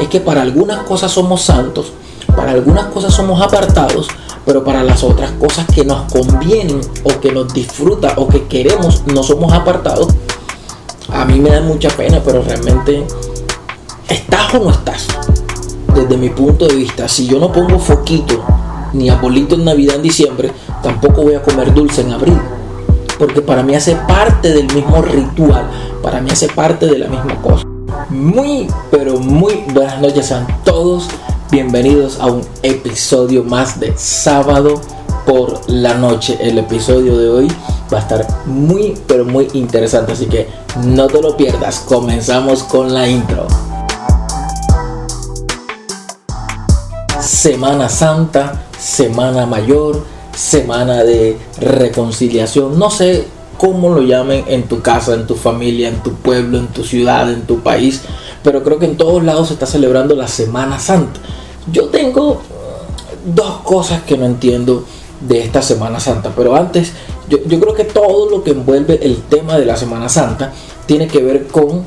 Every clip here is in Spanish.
es que para algunas cosas somos santos, para algunas cosas somos apartados, pero para las otras cosas que nos convienen o que nos disfruta o que queremos no somos apartados. A mí me da mucha pena, pero realmente estás o no estás. Desde mi punto de vista, si yo no pongo foquito ni abolito en Navidad en diciembre, tampoco voy a comer dulce en abril. Porque para mí hace parte del mismo ritual, para mí hace parte de la misma cosa. Muy, pero muy buenas noches a todos. Bienvenidos a un episodio más de sábado por la noche. El episodio de hoy va a estar muy, pero muy interesante. Así que no te lo pierdas. Comenzamos con la intro. Semana Santa, Semana Mayor, Semana de Reconciliación. No sé cómo lo llamen en tu casa, en tu familia, en tu pueblo, en tu ciudad, en tu país, pero creo que en todos lados se está celebrando la Semana Santa. Yo tengo uh, dos cosas que no entiendo de esta Semana Santa, pero antes yo, yo creo que todo lo que envuelve el tema de la Semana Santa tiene que ver con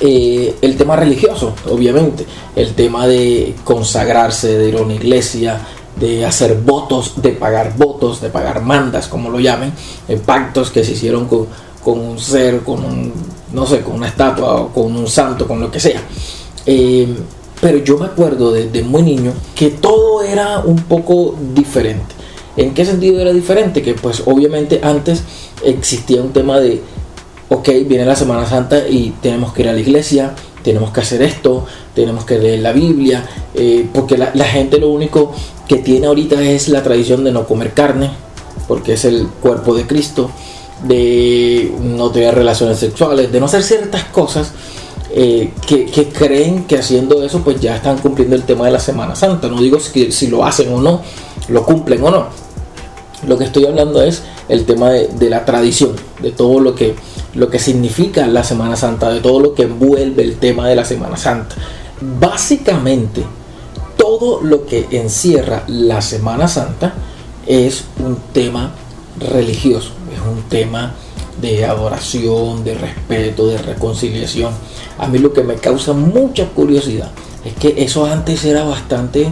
eh, el tema religioso, obviamente, el tema de consagrarse, de ir a una iglesia, de hacer votos, de pagar votos, de pagar mandas, como lo llamen, pactos que se hicieron con, con, un ser, con un, no sé, con una estatua o con un santo, con lo que sea. Eh, pero yo me acuerdo desde muy niño que todo era un poco diferente. ¿En qué sentido era diferente? Que pues obviamente antes existía un tema de ok, viene la Semana Santa y tenemos que ir a la iglesia, tenemos que hacer esto, tenemos que leer la Biblia, eh, porque la, gente lo único que tiene ahorita es la tradición de no comer carne, porque es el cuerpo de Cristo, de no tener relaciones sexuales, de no hacer ciertas cosas. Eh, que, creen que haciendo eso pues ya están cumpliendo el tema de la Semana Santa. No digo si, lo hacen o no, lo cumplen o no. Lo que estoy hablando es el tema de, de la tradición, de todo lo que lo que significa la Semana Santa, de todo lo que envuelve el tema de la Semana Santa. Básicamente, todo lo que encierra la Semana Santa es un tema religioso, es un tema de adoración, de respeto, de reconciliación. A mí lo que me causa mucha curiosidad es que eso antes era bastante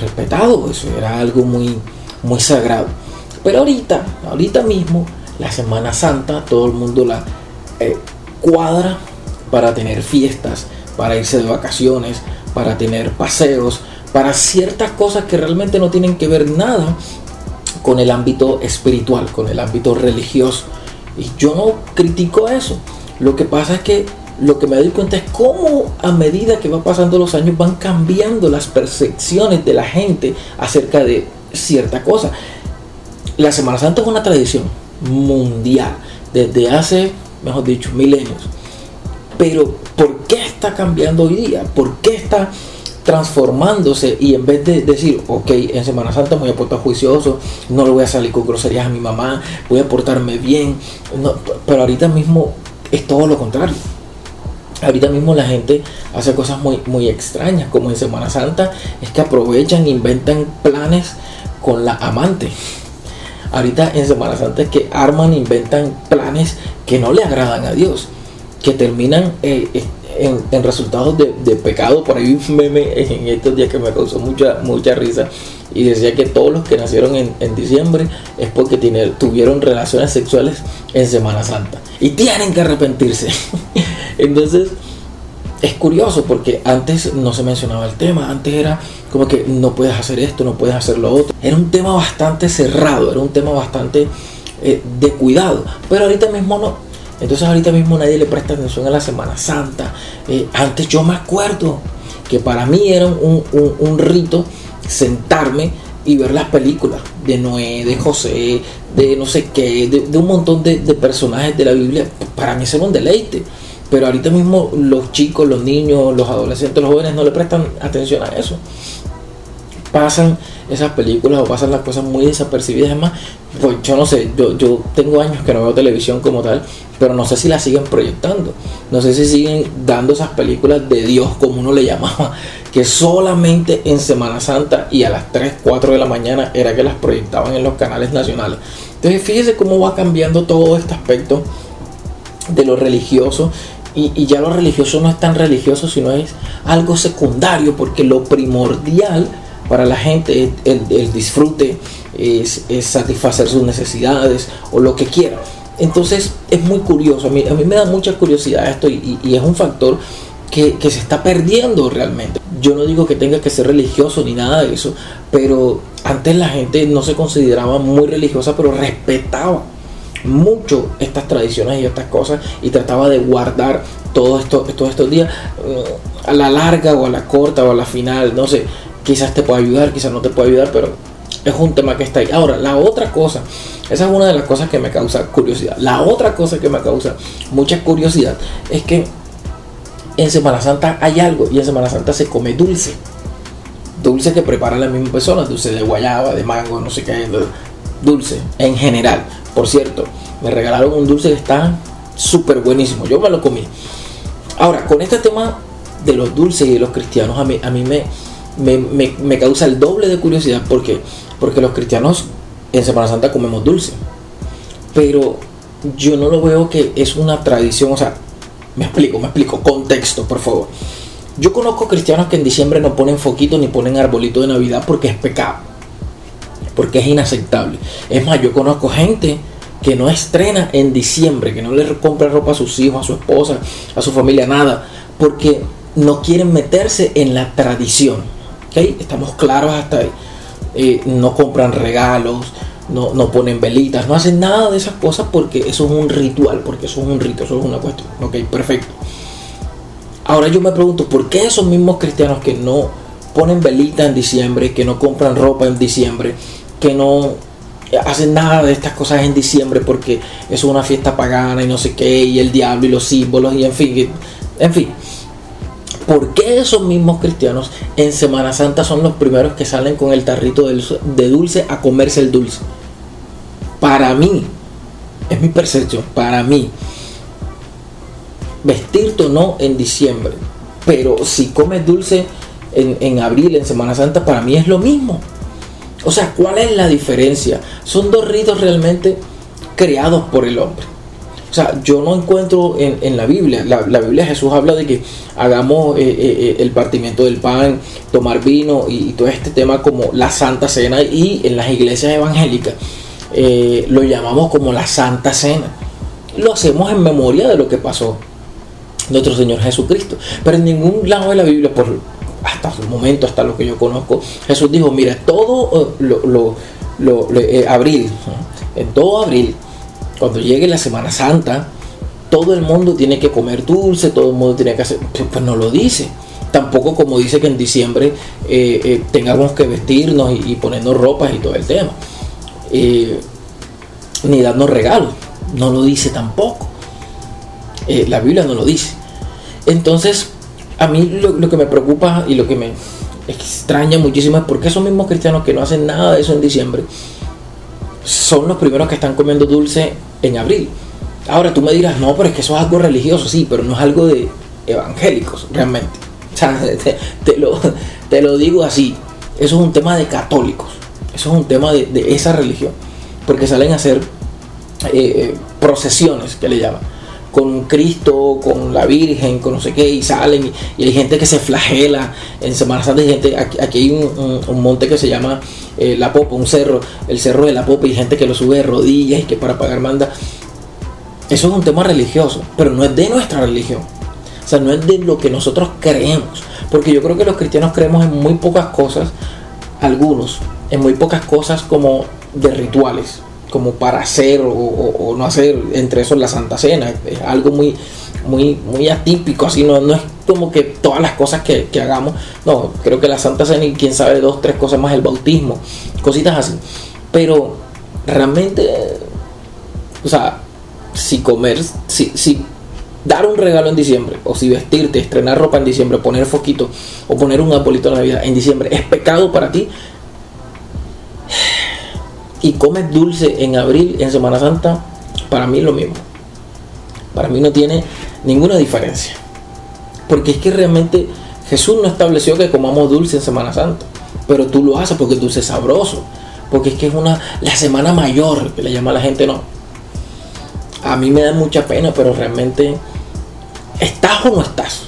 respetado, eso era algo muy, muy sagrado. Pero ahorita, ahorita mismo, la Semana Santa, todo el mundo la eh, cuadra para tener fiestas, para irse de vacaciones, para tener paseos, para ciertas cosas que realmente no tienen que ver nada con el ámbito espiritual, con el ámbito religioso. Y yo no critico eso. Lo que pasa es que lo que me doy cuenta es cómo a medida que va pasando los años van cambiando las percepciones de la gente acerca de cierta cosa. La Semana Santa es una tradición mundial desde hace mejor dicho, milenios. Pero ¿por qué está cambiando hoy día? ¿Por qué está transformándose y en vez de decir, ok, en Semana Santa me voy a portar juicioso, no le voy a salir con groserías a mi mamá, voy a portarme bien, pero ahorita mismo es todo lo contrario. Ahorita mismo la gente hace cosas muy, muy extrañas, como en Semana Santa, es que aprovechan, inventan planes con la amante. Ahorita en Semana Santa es que arman, inventan planes que no le agradan a Dios, que terminan eh, en, resultados de, pecado. Por ahí un meme en estos días que me causó mucha, mucha risa y decía que todos los que nacieron en, diciembre es porque tuvieron relaciones sexuales en Semana Santa y tienen que arrepentirse. Entonces, es curioso porque antes no se mencionaba el tema, antes era como que no puedes hacer esto, no puedes hacer lo otro. Era un tema bastante cerrado, era un tema bastante eh, de cuidado, pero ahorita mismo no. Entonces ahorita mismo nadie le presta atención a la Semana Santa. Eh, antes yo me acuerdo que para mí era un, rito sentarme y ver las películas de Noé, de José, de no sé qué, de, un montón de, de, personajes de la Biblia. Para mí era un deleite. Pero ahorita mismo los chicos, los niños, los adolescentes, los jóvenes no le prestan atención a eso. Pasan esas películas o pasan las cosas muy desapercibidas. Además, pues yo no sé, yo, yo tengo años que no veo televisión como tal, pero no sé si la siguen proyectando. No sé si siguen dando esas películas de Dios, como uno le llamaba, que solamente en Semana Santa y a las 3, 4 de la mañana era que las proyectaban en los canales nacionales. Entonces, fíjese cómo va cambiando todo este aspecto de lo religioso Y, ya lo religioso no es tan religioso, sino es algo secundario, porque lo primordial para la gente es el, disfrute, es, satisfacer sus necesidades o lo que quiera. Entonces es muy curioso, a mí, a mí me da mucha curiosidad esto y, es un factor que, que, se está perdiendo realmente. Yo no digo que tenga que ser religioso ni nada de eso, pero antes la gente no se consideraba muy religiosa, pero respetaba mucho estas tradiciones y estas cosas y trataba de guardar todo esto, todos estos días eh, a la larga o a la corta o a la final, no sé, quizás te pueda ayudar, quizás no te pueda ayudar, pero es un tema que está ahí. Ahora, la otra cosa, esa es una de las cosas que me causa curiosidad. La otra cosa que me causa mucha curiosidad es que en Semana Santa hay algo y en Semana Santa se come dulce. Dulce que preparan las mismas personas, dulce de guayaba, de mango, no sé qué, dulce en general. Por cierto, me regalaron un dulce que está súper buenísimo. Yo me lo comí. Ahora, con este tema de los dulces y de los cristianos, a mí, a mí me, me, causa el doble de curiosidad. porque Porque los cristianos en Semana Santa comemos dulce. Pero yo no lo veo que es una tradición. O sea, me explico, me explico. Contexto, por favor. Yo conozco cristianos que en diciembre no ponen foquito ni ponen arbolito de Navidad porque es pecado porque es inaceptable. Es más, yo conozco gente que no estrena en diciembre, que no le compra ropa a sus hijos, a su esposa, a su familia, nada, porque no quieren meterse en la tradición. ¿Okay? Estamos claros hasta ahí. Eh, no compran regalos, no, no, ponen velitas, no hacen nada de esas cosas porque eso es un ritual, porque eso es un rito, eso es una cuestión. Ok, perfecto. Ahora yo me pregunto, ¿por qué esos mismos cristianos que no ponen velitas en diciembre, que no compran ropa en diciembre, que no hacen nada de estas cosas en diciembre porque es una fiesta pagana y no sé qué, y el diablo y los símbolos y en fin, en fin. ¿Por qué esos mismos cristianos en Semana Santa son los primeros que salen con el tarrito de dulce a comerse el dulce? Para mí, es mi percepción, para mí, vestirte o no en diciembre, pero si comes dulce en, en abril, en Semana Santa, para mí es lo mismo. O sea, ¿cuál es la diferencia? Son dos ritos realmente creados por el hombre. O sea, yo no encuentro en, la Biblia, la, Biblia Jesús habla de que hagamos eh, eh, eh, el partimiento del pan, tomar vino y, todo este tema como la Santa Cena y en las iglesias evangélicas lo llamamos como la Santa Cena. Lo hacemos en memoria de lo que pasó nuestro Señor Jesucristo. Pero en ningún lado de la Biblia, por, hasta el momento, hasta lo que yo conozco, Jesús dijo, mira, todo lo, lo, abril, en todo abril, cuando llegue la Semana Santa, todo el mundo tiene que comer dulce, todo el mundo tiene que hacer, pues, no lo dice. Tampoco como dice que en diciembre eh, tengamos que vestirnos y, ponernos ropas y todo el tema. ni darnos regalos. No lo dice tampoco. la Biblia no lo dice. Entonces, a mí lo, que me preocupa y lo que me extraña muchísimo es porque esos mismos cristianos que no hacen nada de eso en diciembre son los primeros que están comiendo dulce en abril. Ahora tú me dirás, no, pero es que eso es algo religioso, sí, pero no es algo de evangélicos, realmente. O sea, te, lo, te lo digo así, eso es un tema de católicos, eso es un tema de, esa religión, porque salen a hacer eh, eh, procesiones, que le llaman con Cristo, con la Virgen, con no sé qué, y salen, y, hay gente que se flagela en Semana Santa, hay gente, aquí, hay un, monte que se llama eh, La Popa, un cerro, el cerro de La Popa, y gente que lo sube de rodillas y que para pagar manda. Eso es un tema religioso, pero no es de nuestra religión. O sea, no es de lo que nosotros creemos. Porque yo creo que los cristianos creemos en muy pocas cosas, algunos, en muy pocas cosas como de rituales como para hacer o, no hacer, entre eso la Santa Cena, es algo muy, muy, muy atípico, así no, no es como que todas las cosas que, hagamos, no, creo que la Santa Cena y quién sabe dos, tres cosas más, el bautismo, cositas así, pero realmente, o sea, si comer, si, si dar un regalo en diciembre, o si vestirte, estrenar ropa en diciembre, poner foquito o poner un apolito de Navidad en diciembre es pecado para ti, y comes dulce en abril, en Semana Santa, para mí es lo mismo. Para mí no tiene ninguna diferencia. Porque es que realmente Jesús no estableció que comamos dulce en Semana Santa. Pero tú lo haces porque el dulce es sabroso. Porque es que es una la semana mayor que le llama a la gente, no. A mí me da mucha pena, pero realmente ¿estás o no estás?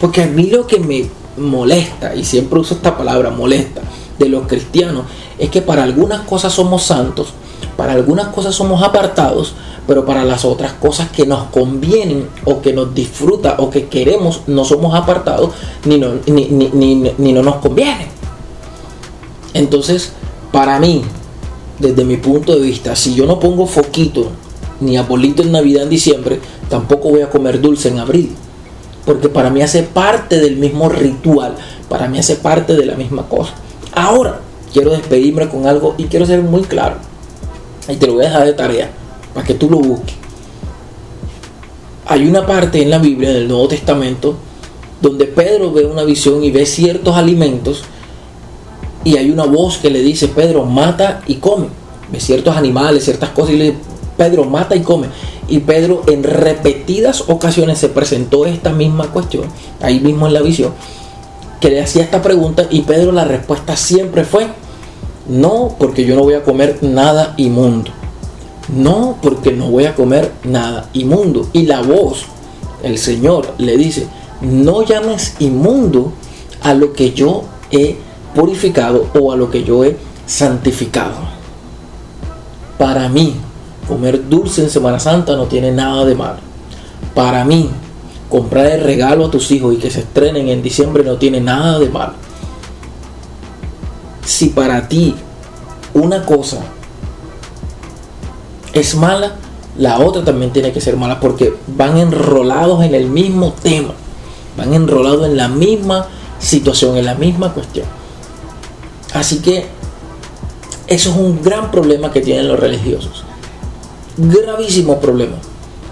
Porque a mí lo que me molesta, y siempre uso esta palabra, molesta, de los cristianos, es que para algunas cosas somos santos, para algunas cosas somos apartados, pero para las otras cosas que nos convienen o que nos disfruta o que queremos no somos apartados ni no, ni, no nos conviene. Entonces, para mí, desde mi punto de vista, si yo no pongo foquito ni apolito en Navidad en diciembre, tampoco voy a comer dulce en abril. Porque para mí hace parte del mismo ritual, para mí hace parte de la misma cosa. Ahora, quiero despedirme con algo y quiero ser muy claro. Y te lo voy a dejar de tarea para que tú lo busques. Hay una parte en la Biblia, en el Nuevo Testamento, donde Pedro ve una visión y ve ciertos alimentos y hay una voz que le dice, Pedro, mata y come. Ve ciertos animales, ciertas cosas y le dice, Pedro, mata y come. Y Pedro en repetidas ocasiones se presentó esta misma cuestión, ahí mismo en la visión, que le hacía esta pregunta y Pedro la respuesta siempre fue, no, porque yo no voy a comer nada inmundo. No, porque no voy a comer nada inmundo. Y la voz, el Señor le dice, no llames inmundo a lo que yo he purificado o a lo que yo he santificado. Para mí, comer dulce en Semana Santa no tiene nada de malo. Para mí, comprar el regalo a tus hijos y que se estrenen en diciembre no tiene nada de malo. Si para ti una cosa es mala, la otra también tiene que ser mala porque van enrolados en el mismo tema, van enrolados en la misma situación, en la misma cuestión. Así que eso es un gran problema que tienen los religiosos. Gravísimo problema.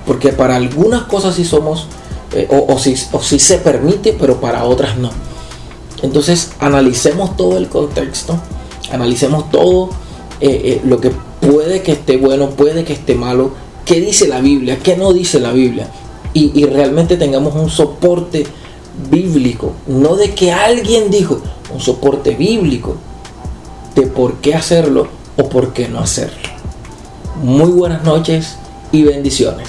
Porque para algunas cosas sí somos, eh, o, si, o sí se permite, pero para otras no. Entonces analicemos todo el contexto, analicemos todo eh, eh, lo que puede que esté bueno, puede que esté malo, qué dice la Biblia, qué no dice la Biblia. Y, realmente tengamos un soporte bíblico, no de que alguien dijo, un soporte bíblico de por qué hacerlo o por qué no hacerlo. Muy buenas noches y bendiciones.